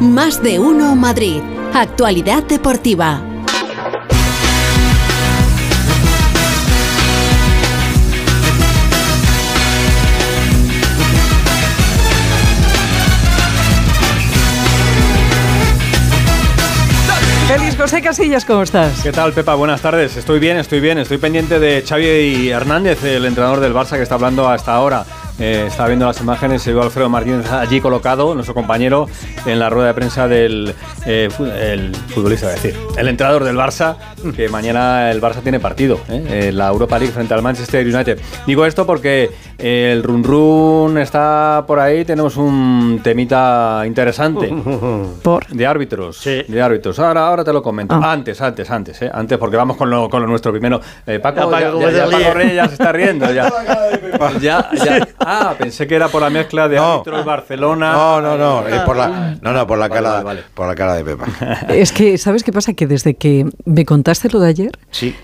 Más de uno Madrid. Actualidad deportiva. Feliz José Casillas, ¿cómo estás? ¿Qué tal, Pepa? Buenas tardes. Estoy bien, estoy bien. Estoy pendiente de Xavi Hernández, el entrenador del Barça que está hablando hasta ahora. Eh, estaba viendo las imágenes, se vio Alfredo Martínez allí colocado, nuestro compañero, en la rueda de prensa del eh, futbolista, es decir, el entrenador del Barça, que mañana el Barça tiene partido, ¿eh? la Europa League frente al Manchester United. Digo esto porque el run run está por ahí, tenemos un temita interesante. ¿Por? De árbitros. De árbitros. Ahora, ahora te lo comento. Ah. Antes, antes, antes, ¿eh? Antes, porque vamos con lo, con lo nuestro primero. Eh, Paco, Ya, Paco, ya, se ya ríe. Paco Reyes ya se está riendo. Ya, ya, ya. Ah, pensé que era por la mezcla de No. árbitros Barcelona. No, no, no, es por la, no, no, por la Vale, cara, vale, vale. por la cara de Pepa. Es que, ¿sabes qué pasa? Que desde que me contaste lo de ayer, Sí.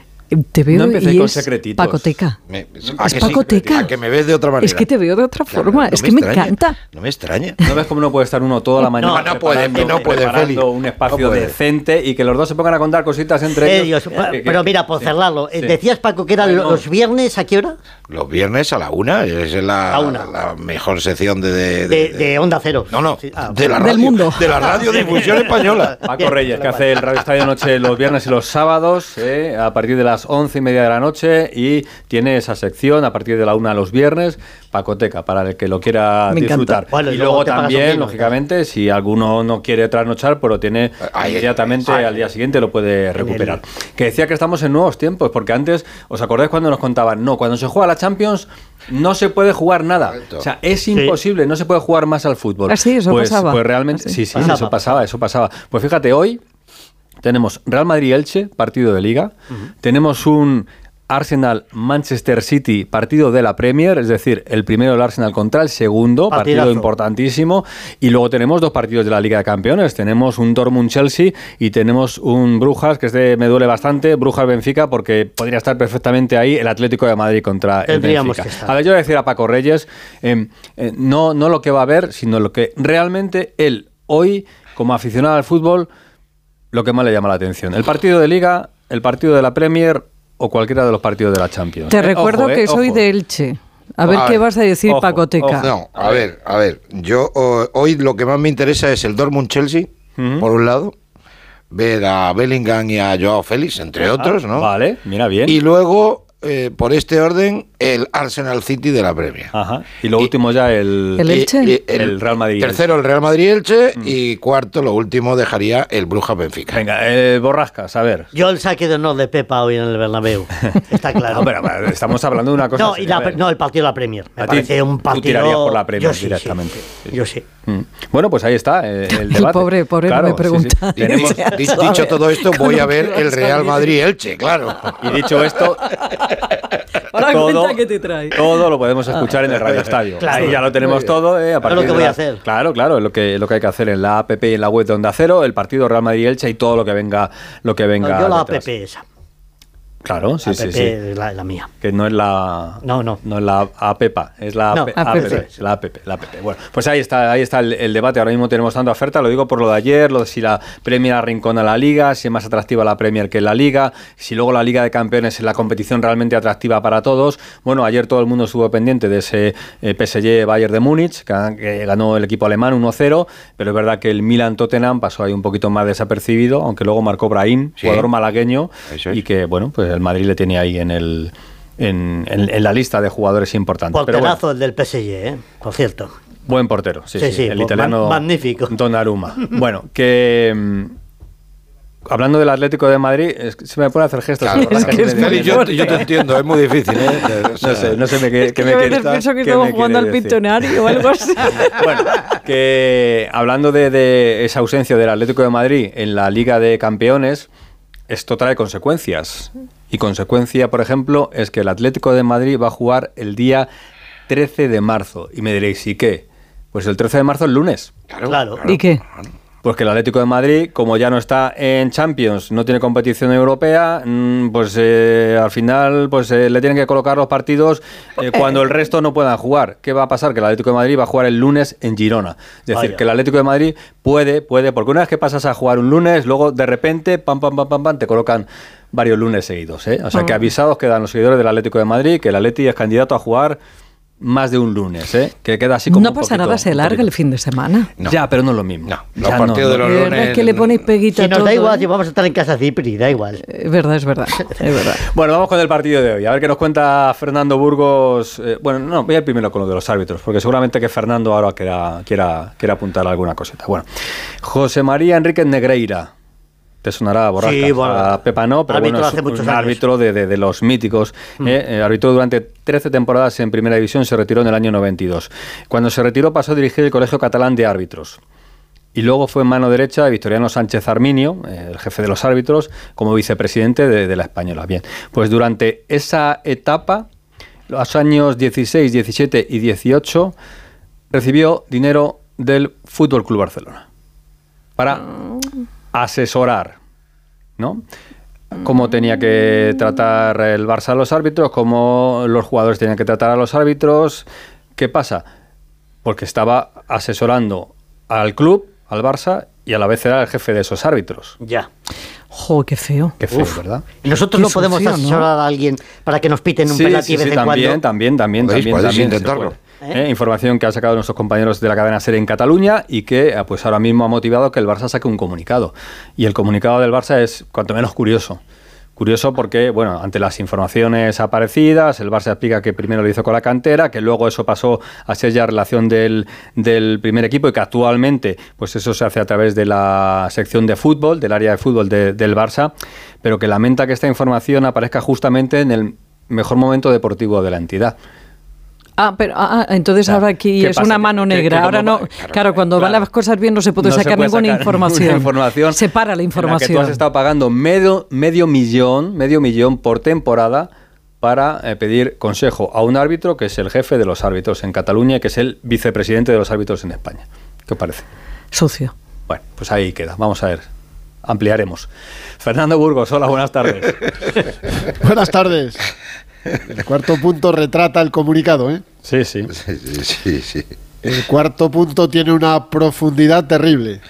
Te veo No empecé y con es secretitos. pacoteca. Me- Es ¿a que sí? pacoteca. A que me ves de otra manera. Es que te veo de otra Claro, forma. no es que me encanta. No me extraña. ¿No ves cómo no puede estar uno toda la mañana? no puede, preparando- que no puede, preparando Feli. un espacio No puede. decente y que los dos se pongan a contar cositas entre Ellos, Que- pero mira, por sí, cerrarlo, eh, sí. decías Paco que eran los viernes, ¿a qué hora? Los viernes a la una, es la, A una. la mejor sección de... De, De, de Onda Cero. No, no, Sí, ah, de la Del radio, mundo. de la radiodifusión española. Paco Reyes, que hace el Radio Estadio Noche los viernes y los sábados, eh, a partir de las once y media de la noche, y tiene esa sección a partir de la una los viernes, Pacoteca, para el que lo quiera Me disfrutar. Bueno, y luego también, vino, lógicamente, si alguno no quiere trasnochar, pero tiene Ahí, inmediatamente ahí. al día siguiente lo puede recuperar. Que decía que estamos en nuevos tiempos, porque antes, ¿os acordáis cuando nos contaban? No, cuando se juega la Champions no se puede jugar nada. Correcto. O sea, es imposible, no se puede jugar más al fútbol. Ah, sí, eso pues, pasaba. Pues realmente, Ah, sí. sí, sí, Pasaba, eso pasaba, eso pasaba. Pues fíjate, hoy tenemos Real Madrid-Elche, partido de Liga. Tenemos un Arsenal-Manchester City, partido de la Premier, es decir, el primero del Arsenal contra el segundo, partido importantísimo. Y luego tenemos dos partidos de la Liga de Campeones. Tenemos un Dortmund-Chelsea y tenemos un Brujas, que este me duele bastante, Brujas-Benfica, porque podría estar perfectamente ahí el Atlético de Madrid contra el Benfica. A ver, yo voy a decir a Paco Reyes, eh, eh, no, no lo que va a ver, sino lo que realmente él hoy, como aficionado al fútbol, lo que más le llama la atención. El partido de Liga, el partido de la Premier o cualquiera de los partidos de la Champions. Te Eh, recuerdo ojo, eh, que soy ojo. de Elche. A ver A qué ver, vas a decir, ojo, Pacoteca. ojo. No, a ver, a ver. Yo hoy lo que más me interesa es el Dortmund-Chelsea, por un lado. Ver a Bellingham y a Joao Félix, entre otros, ¿no? Ah, Vale, mira bien. Y luego, eh, por este orden, el Arsenal City de la Premier. Ajá. Y lo último ya el, El Elche. Y- y El Real Madrid. Tercero, el Real Madrid-Elche. Y cuarto, lo último, dejaría el Brujas-Benfica. Venga, eh, borrascas, a ver. Yo el saque de honor de Pepa hoy en el Bernabéu. Está claro. No, pero, pero estamos hablando de una cosa. No, así, y la no, el partido de la Premier. Me parece un tú partido. tirarías por la Premier Yo sí, sí. directamente. Sí. Yo sí. Mm. Bueno, pues ahí está eh, el El debate. pobre- pobre no me sí, sí. pregunta. Tenemos- dicho todo esto, voy a ver ¿Cómo que el Real? Madrid-Elche, claro. y dicho esto, Ahora todo, que te trae. todo lo podemos escuchar en el Radio Estadio. Claro. Ya lo tenemos todo. eh, a partir lo que de voy a la- hacer. Claro, claro, es lo que, lo que hay que hacer en la app y en la web de Onda Cero, el partido Real Madrid-Elche y todo lo que venga, lo que venga yo la app detrás. esa. Claro, sí, sí, sí. es la, la mía. Que no es la. No, no. No es la APEPA, es la No, AP, APP. APP, la APP, la APP. Bueno, pues ahí está, ahí está el, el debate. Ahora mismo tenemos tanta oferta, lo digo por lo de ayer, lo de si la Premier arrincona la Liga, si es más atractiva la Premier que la Liga, si luego la Liga de Campeones es la competición realmente atractiva para todos. Bueno, ayer todo el mundo estuvo pendiente de ese eh, PSG Bayern de Múnich, que, que ganó el equipo alemán 1-0, pero es verdad que el Milan Tottenham pasó ahí un poquito más desapercibido, aunque luego marcó Brahim, Sí. jugador malagueño, es. y que bueno, pues el Madrid le tenía ahí en el en, en- en la lista de jugadores importantes. Pero bueno, Porterazo el del PSG, ¿eh? Por cierto. buen portero, sí, Sí, sí, sí, el italiano magnífico. Donnarumma. Bueno, que mm, hablando del Atlético de Madrid, es que se me a hacer gestos. Claro, es que es muy yo, yo te entiendo, es muy difícil, ¿eh? O sea, No sé, no sé me, qué, Es qué que me yo quiere- pienso que estamos jugando al. Pictonario o algo así. Bueno, que hablando de, de esa ausencia del Atlético de Madrid en la Liga de Campeones, esto trae consecuencias. Y consecuencia, por ejemplo, es que el Atlético de Madrid va a jugar el día 13 de marzo. Y me diréis, ¿y qué? Pues el 13 de marzo el lunes. Claro, Claro. ¿Y qué? Pues que el Atlético de Madrid, como ya no está en Champions, no tiene competición europea, mm, pues eh, al final pues eh, le tienen que colocar los partidos eh, cuando el resto no puedan jugar. ¿Qué va a pasar? Que el Atlético de Madrid va a jugar el lunes en Girona. Es decir, Vaya. que el Atlético de Madrid puede, puede, porque una vez que pasas a jugar un lunes, luego de repente, pam, pam, pam, pam, pam, te colocan varios lunes seguidos. ¿eh? O sea que avisados quedan los seguidores del Atlético de Madrid que el Atleti es candidato a jugar más de un lunes, ¿eh? que queda así como No un pasa poquito- nada, se larga el fin de semana. No. Ya, pero no es lo mismo. No, Ya los partidos de los lunes. verdad es que le ponéis peguita Si nos todo. da igual, ¿eh? si vamos a estar en casa Cipri, da igual. Es verdad, es verdad, es verdad. Bueno, vamos con el partido de hoy. A ver qué nos cuenta Fernando Burgos. Eh, bueno, no, voy a ir primero con lo de los árbitros, porque seguramente que Fernando ahora quiera, quiera, quiera apuntar alguna cosita. Bueno, José María Enríquez Negreira. Te sonará a Borrasca. Sí, bueno, a Pepa no, pero árbitro bueno, es hace muchos un años. árbitro de, de- de los míticos. eh, eh, arbitró durante 13 temporadas en Primera División, se retiró en el año 92. Cuando se retiró pasó a dirigir el Colegio Catalán de Árbitros. Y luego fue en mano derecha de Victoriano Sánchez Arminio, eh, el jefe de los árbitros, como vicepresidente de, de la Española. Bien, pues durante esa etapa, los años 16, 17 y 18, recibió dinero del Fútbol Club Barcelona para asesorar, ¿no? Cómo tenía que tratar el Barça a los árbitros, cómo los jugadores tenían que tratar a los árbitros. ¿Qué pasa? Porque estaba asesorando al club, al Barça, y a la vez era el jefe de esos árbitros. Ya. Jo, qué feo. Qué feo, Uf. ¿verdad? Y nosotros Qué no podemos sucio, ¿no? asesorar a alguien para que nos piten un Sí, penalti sí, de vez sí, en también, cuando. también, también, Podéis- también, podéis también se intentarlo. Puede. Eh, información que han sacado nuestros compañeros de la cadena SER en Cataluña y que eh, pues ahora mismo ha motivado que el Barça saque un comunicado. Y el comunicado del Barça es cuanto menos curioso. Curioso porque, bueno, ante las informaciones aparecidas, el Barça explica que primero lo hizo con la cantera, que luego eso pasó a ser ya relación del, del primer equipo y que actualmente, pues eso se hace a través de la sección de fútbol, del área de fútbol de- del Barça, pero que lamenta que esta información aparezca justamente en el mejor momento deportivo de la entidad. Ah, pero ah, ah, entonces sea, ahora aquí ¿qué es pasa? una mano negra. ahora no. va- Claro, claro, cuando van las cosas bien no se puede No se sacar puede ninguna sacar información. ninguna información Se para la en que información. tú has estado pagando medio, medio millón, medio millón por temporada para eh, pedir consejo a un árbitro que es el jefe de los árbitros en Cataluña y que es el vicepresidente de los árbitros en España. ¿Qué os parece? Sucio. Bueno, pues ahí queda. Vamos a ver. Ampliaremos. Fernando Burgos, hola, buenas tardes. Buenas tardes. El cuarto punto retrata el comunicado, ¿eh? Sí, sí. Sí, sí. El cuarto punto tiene una profundidad terrible.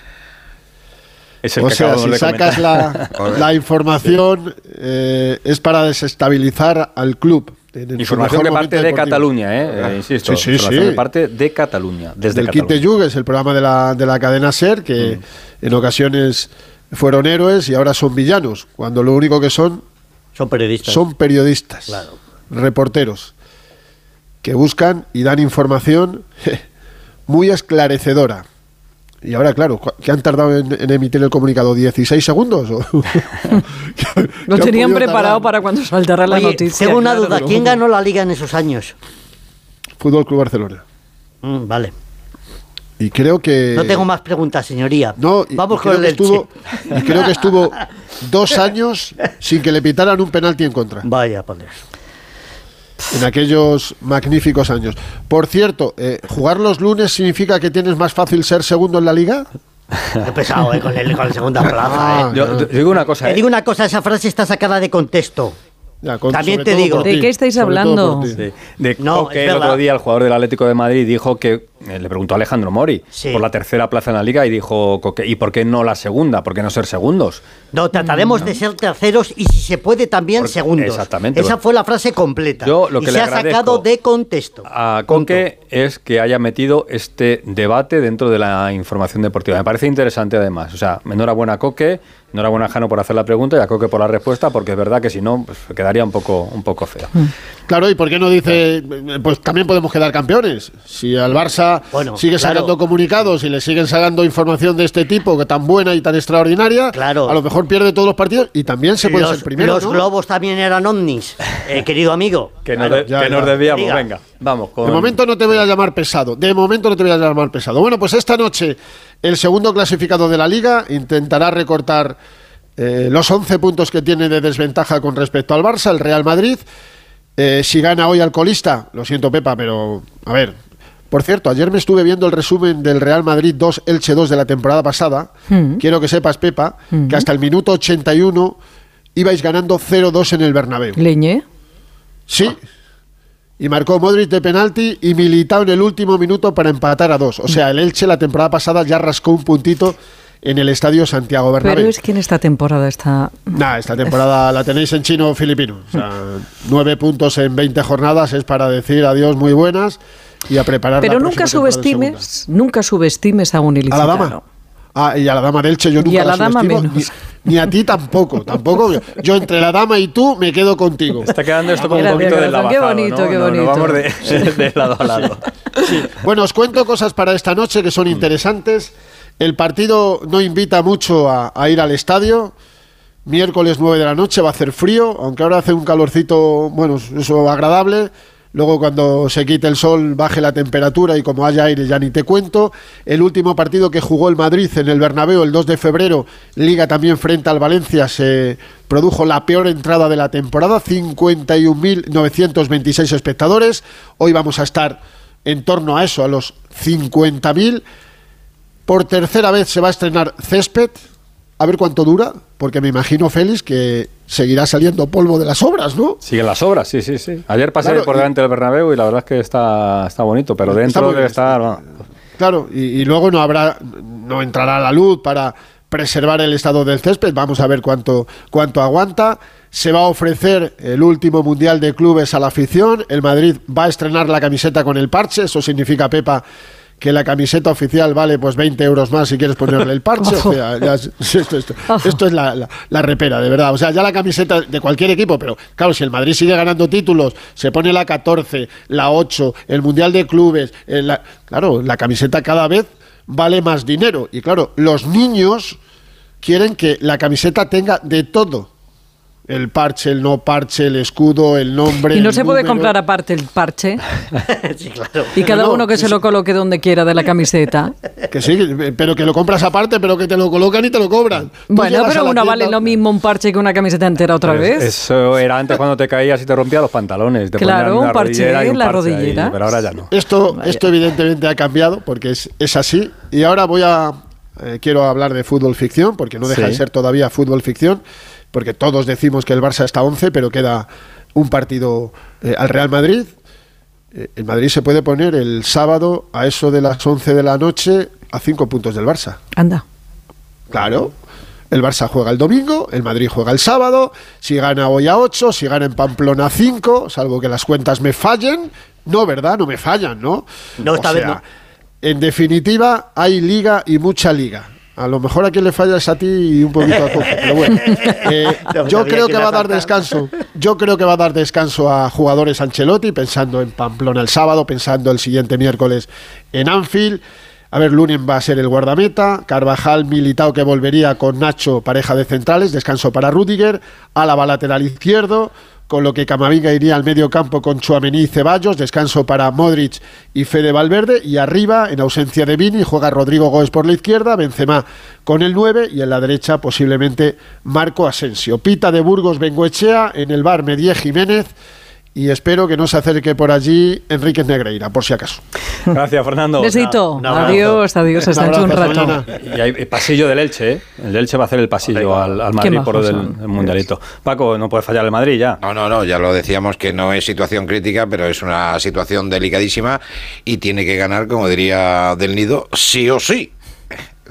Es el O que sea, si de sacas la, la información, eh, es para desestabilizar al club. Información que parte de deportivo. Cataluña, ¿eh? Eh, insisto. Sí, sí, información sí. que parte de Cataluña, desde Del Kit de. Jug es el programa de la, de la cadena SER, que Mm. en ocasiones fueron héroes y ahora son villanos, cuando lo único que son Son periodistas. son periodistas, Claro. Reporteros, que buscan y dan información muy esclarecedora. Y ahora, claro, ¿cu- ¿qué han tardado en, en emitir el comunicado? ¿16 segundos? ¿O- ¿Qué Lo han tenían preparado tardar? para cuando saltara la Oye, noticia. tengo una claro. duda. ¿Quién ganó la liga en esos años? Fútbol Club Barcelona. Mm, vale. Y creo que... No tengo más preguntas, señoría. No, y- Vamos y con el estuvo, y creo que estuvo dos años sin que le pitaran un penalti en contra. Vaya, Dios. En aquellos magníficos años. Por cierto, eh, ¿jugar los lunes significa que tienes más fácil ser segundo en la liga? Qué pesado, ¿eh? Con el, con la segunda plaza, Ah, ¿eh? Yo, te digo una cosa, Te ¿eh? digo una cosa, esa frase está sacada de contexto. Ya, con- También te digo. ¿De ti, qué estáis hablando? Sí. De No, el otro día, el jugador del Atlético de Madrid, dijo que eh, le preguntó a Alejandro Mori Sí. por la tercera plaza en la liga y dijo, Coque, ¿y por qué no la segunda? ¿Por qué no ser segundos? No, trataremos de ser terceros y si se puede también Porque- segundos. exactamente, Esa fue la frase completa. Yo lo y que se le ha agradezco sacado de contexto. A Coque es que haya metido este debate dentro de la información deportiva. Me parece interesante además. O sea, enhorabuena a Coque, enhorabuena Jano por hacer la pregunta y a Coque por la respuesta, porque es verdad que si no, pues, quedaría un poco, un poco feo. Claro, ¿y por qué no dice, pues también podemos quedar campeones? Si al Barça Bueno, sigue claro. sacando comunicados y le siguen sacando información de este tipo, que tan buena y tan extraordinaria, Claro. a lo mejor pierde todos los partidos y también se puede los, ser primero. los ¿no? globos también eran ovnis, eh, querido amigo. Que, nos, Claro, de- ya, que nos desviamos, venga, vamos. Con... De momento no te voy a llamar pesado. De momento no te voy a llamar pesado. Bueno, pues esta noche el segundo clasificado de la liga intentará recortar eh, los 11 puntos que tiene de desventaja con respecto al Barça, el Real Madrid. Eh, si gana hoy al colista, lo siento Pepa, pero a ver, Por cierto, ayer me estuve viendo el resumen del Real Madrid 2 Elche 2 de la temporada pasada. Mm. Quiero que sepas, Pepa, Mm. que hasta el minuto 81 ibais ganando 0-2 en el Bernabéu. Leñé. Sí. Y marcó Modric de penalti y Militao en el último minuto para empatar a dos. O sea, el Elche la temporada pasada ya rascó un puntito en el estadio Santiago Bernabéu. Pero es que en esta temporada está. Nah, esta temporada la tenéis en chino o filipino. O sea, nueve puntos en 20 jornadas es para decir adiós muy buenas y a preparar Pero la nunca subestimes, nunca subestimes a un ¿A la ilicitano. dama? Ah, y a la dama del Che yo nunca Y a la dama menos. Ni, ni a ti tampoco, tampoco. Yo entre la dama y tú me quedo contigo. Está quedando esto como un poquito de corazón, qué lavazado, bonito, ¿no? qué No, no bonito. vamos de, de lado a lado. Bueno, os cuento cosas para esta noche que son interesantes. El partido no invita mucho a, a ir al estadio. Miércoles 9 de la noche va a hacer frío, aunque ahora hace un calorcito, bueno, eso agradable. Luego cuando se quite el sol baje la temperatura y como haya aire ya ni te cuento. El último partido que jugó el Madrid en el Bernabéu el 2 de febrero, Liga también frente al Valencia, se produjo la peor entrada de la temporada, 51.926 espectadores. Hoy vamos a estar en torno a eso, a los 50.000. Por tercera vez se va a estrenar Césped. A ver cuánto dura, porque me imagino, Félix, que seguirá saliendo polvo de las obras, ¿no? Siguen las obras, sí, sí, sí. Ayer pasé Claro, por y- delante del Bernabéu y la verdad es que está, está bonito, pero dentro debe estar... Claro, y, y luego no habrá, no entrará la luz para preservar el estado del césped. Vamos a ver cuánto, cuánto aguanta. Se va a ofrecer el último mundial de clubes a la afición. El Madrid va a estrenar la camiseta con el parche. Eso significa, Pepa, que la camiseta oficial vale pues 20 euros más si quieres ponerle el parche. O sea, ya esto, esto- esto es la, la- la repera, de verdad. O sea, ya la camiseta de cualquier equipo, pero claro, si el Madrid sigue ganando títulos, se pone la 14, la 8, el Mundial de Clubes, eh, la- claro, la camiseta cada vez vale más dinero. Y claro, los niños quieren que la camiseta tenga de todo. El parche, el no parche, el escudo, el nombre. Y no el se puede número. comprar aparte el parche sí, claro. y cada No, uno que sí, se lo coloque donde quiera de la camiseta. Que sí, pero que lo compras aparte, pero que te lo colocan y te lo cobran. Bueno, pero una vale lo mismo un parche que una camiseta entera otra Pero vez. Eso era antes cuando te caías y te rompías los pantalones. Te Claro, un parche en la parche ahí, rodillera. pero ahora ya no. Esto, esto evidentemente ha cambiado porque es, es así. Y ahora voy a. eh, quiero hablar de fútbol ficción, porque no deja Sí. de ser todavía fútbol ficción, porque todos decimos que el Barça está 11, pero queda un partido eh, al Real Madrid. Eh, el Madrid se puede poner el sábado a eso de las 11 de la noche a 5 puntos del Barça. Anda. Claro. El Barça juega el domingo, el Madrid juega el sábado, si gana hoy a 8, si gana en Pamplona a 5, salvo que las cuentas me fallen. No, ¿verdad? No me fallan, ¿no? No, esta O vez no. En definitiva, hay liga y mucha liga. A lo mejor a quien le falla es a ti y un poquito a Coco, pero bueno. Eh, yo creo que va a dar descanso. Yo creo que va a dar descanso a jugadores Ancelotti, pensando en Pamplona el sábado, pensando el siguiente miércoles en Anfield. A ver, Lunin va a ser el guardameta, Carvajal, Militao que volvería con Nacho, pareja de centrales, descanso para Rudiger, Álava lateral izquierdo, con lo que Camavinga iría al medio campo con Chuamení y Ceballos, descanso para Modric y Fede Valverde, y arriba, en ausencia de Vini, juega Rodrigo Góez por la izquierda, Benzema con el 9 y en la derecha posiblemente Marco Asensio. Pita de Burgos Bengoechea, en el bar Medie Jiménez, y espero que no se acerque por allí Enrique Negreira, por si acaso. Gracias, Fernando. Besito. Adiós, adiós. Hasta Un rato. Y hay pasillo del Elche, ¿eh? El Elche va a hacer el pasillo al, al Madrid por el mundialito. Paco, no puede fallar el Madrid ya. No, no, no, ya lo decíamos que no es situación crítica, pero es una situación delicadísima y tiene que ganar, como diría Del Nido, sí o sí.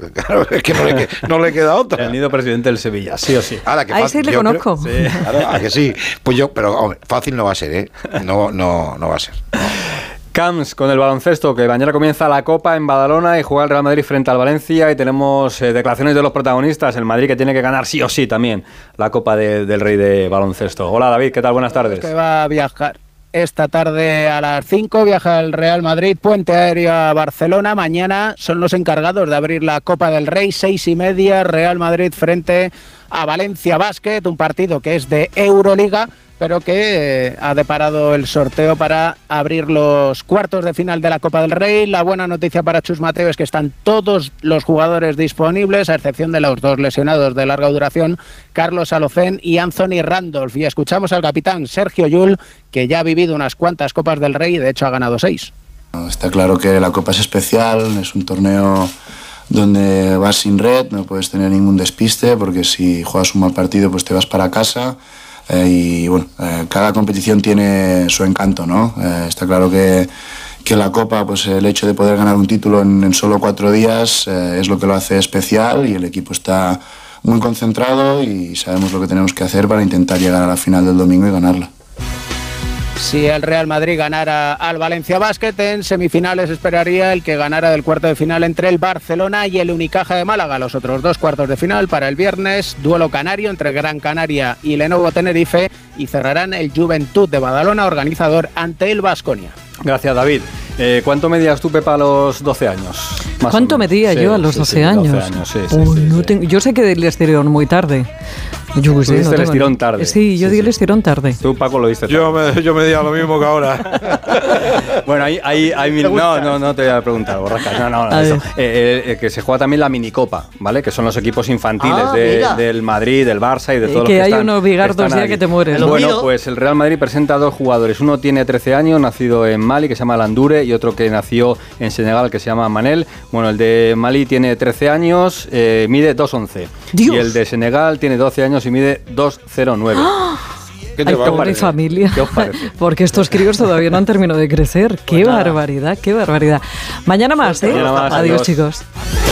Claro, es que no le, que- no le queda otra. El nido presidente del Sevilla, sí o sí. Ahora, que A fácil- ese le yo creo- conozco. Claro, ¿a que sí. Pues yo, pero hombre, fácil no va a ser, ¿eh? No, no, no va a ser. Camps con el baloncesto, que mañana comienza la Copa en Badalona y juega el Real Madrid frente al Valencia y tenemos eh, declaraciones de los protagonistas, el Madrid que tiene que ganar sí o sí también la Copa de- del Rey de Baloncesto. Hola David, ¿qué tal? Buenas tardes. que va a viajar esta tarde a las 5, viaja el Real Madrid, puente aéreo a Barcelona. Mañana son los encargados de abrir la Copa del Rey, seis y media, Real Madrid frente a Valencia Basket, un partido que es de Euroliga, pero que eh, ha deparado el sorteo para abrir los cuartos de final de la Copa del Rey. La buena noticia para Chus Mateo es que están todos los jugadores disponibles, a excepción de los dos lesionados de larga duración, Carlos Alocén y Anthony Randolph. Y escuchamos al capitán Sergio Yul, que ya ha vivido unas cuantas Copas del Rey y de hecho ha ganado seis. Está claro que la Copa es especial, es un torneo donde vas sin red, no puedes tener ningún despiste porque si juegas un mal partido pues te vas para casa eh, y bueno, eh, cada competición tiene su encanto, ¿no? Eh, está claro que, que la Copa, pues el hecho de poder ganar un título en, solo cuatro días es lo que lo hace especial y el equipo está muy concentrado y sabemos lo que tenemos que hacer para intentar llegar a la final del domingo y ganarla. Si el Real Madrid ganara al Valencia Basket, en semifinales esperaría el que ganara del cuarto de final entre el Barcelona y el Unicaja de Málaga. Los otros dos cuartos de final para el viernes, duelo canario entre Gran Canaria y Lenovo Tenerife y cerrarán el Juventud de Badalona, organizador ante el Vasconia. Gracias, David. Eh, ¿Cuánto medías tú, Pepa, a los 12 años? Más ¿Cuánto medía Sí, yo a los sí, 12 sí, años? 12 años, sí, sí, Uy, sí, no sí. tengo- yo sé que di el estirón muy tarde. Yo Tú diste el tengo- estirón tarde. Sí, yo Sí, di el sí. estirón tarde. Tú, Paco, lo viste. Yo me, yo me di a lo mismo que ahora. Bueno, hay, hay, hay mil- no, no, no te voy a preguntar, borrascas. No, no, no. Eso. ver. Eh, eh, que se juega también la minicopa, ¿vale? Que son los equipos infantiles Ah, de- del Madrid, del Barça y de Eh, todos los que que hay están- unos bigardos ya que te mueres. Bueno, pues el Real Madrid presenta a dos jugadores. Uno tiene 13 años, nacido en Mali, que se llama Landure, y otro que nació en Senegal, que se llama Manel. Bueno, el de Mali tiene 13 años, eh, mide 2'11. Dios. Y el de Senegal tiene 12 años y mide 2'09. ¿Qué Ay, va a pobre parecer? familia. ¿Qué os parece? Porque estos críos todavía no han terminado de crecer. Qué barbaridad, qué barbaridad. Mañana más, ¿eh? Mañana más, adiós, adiós. chicos.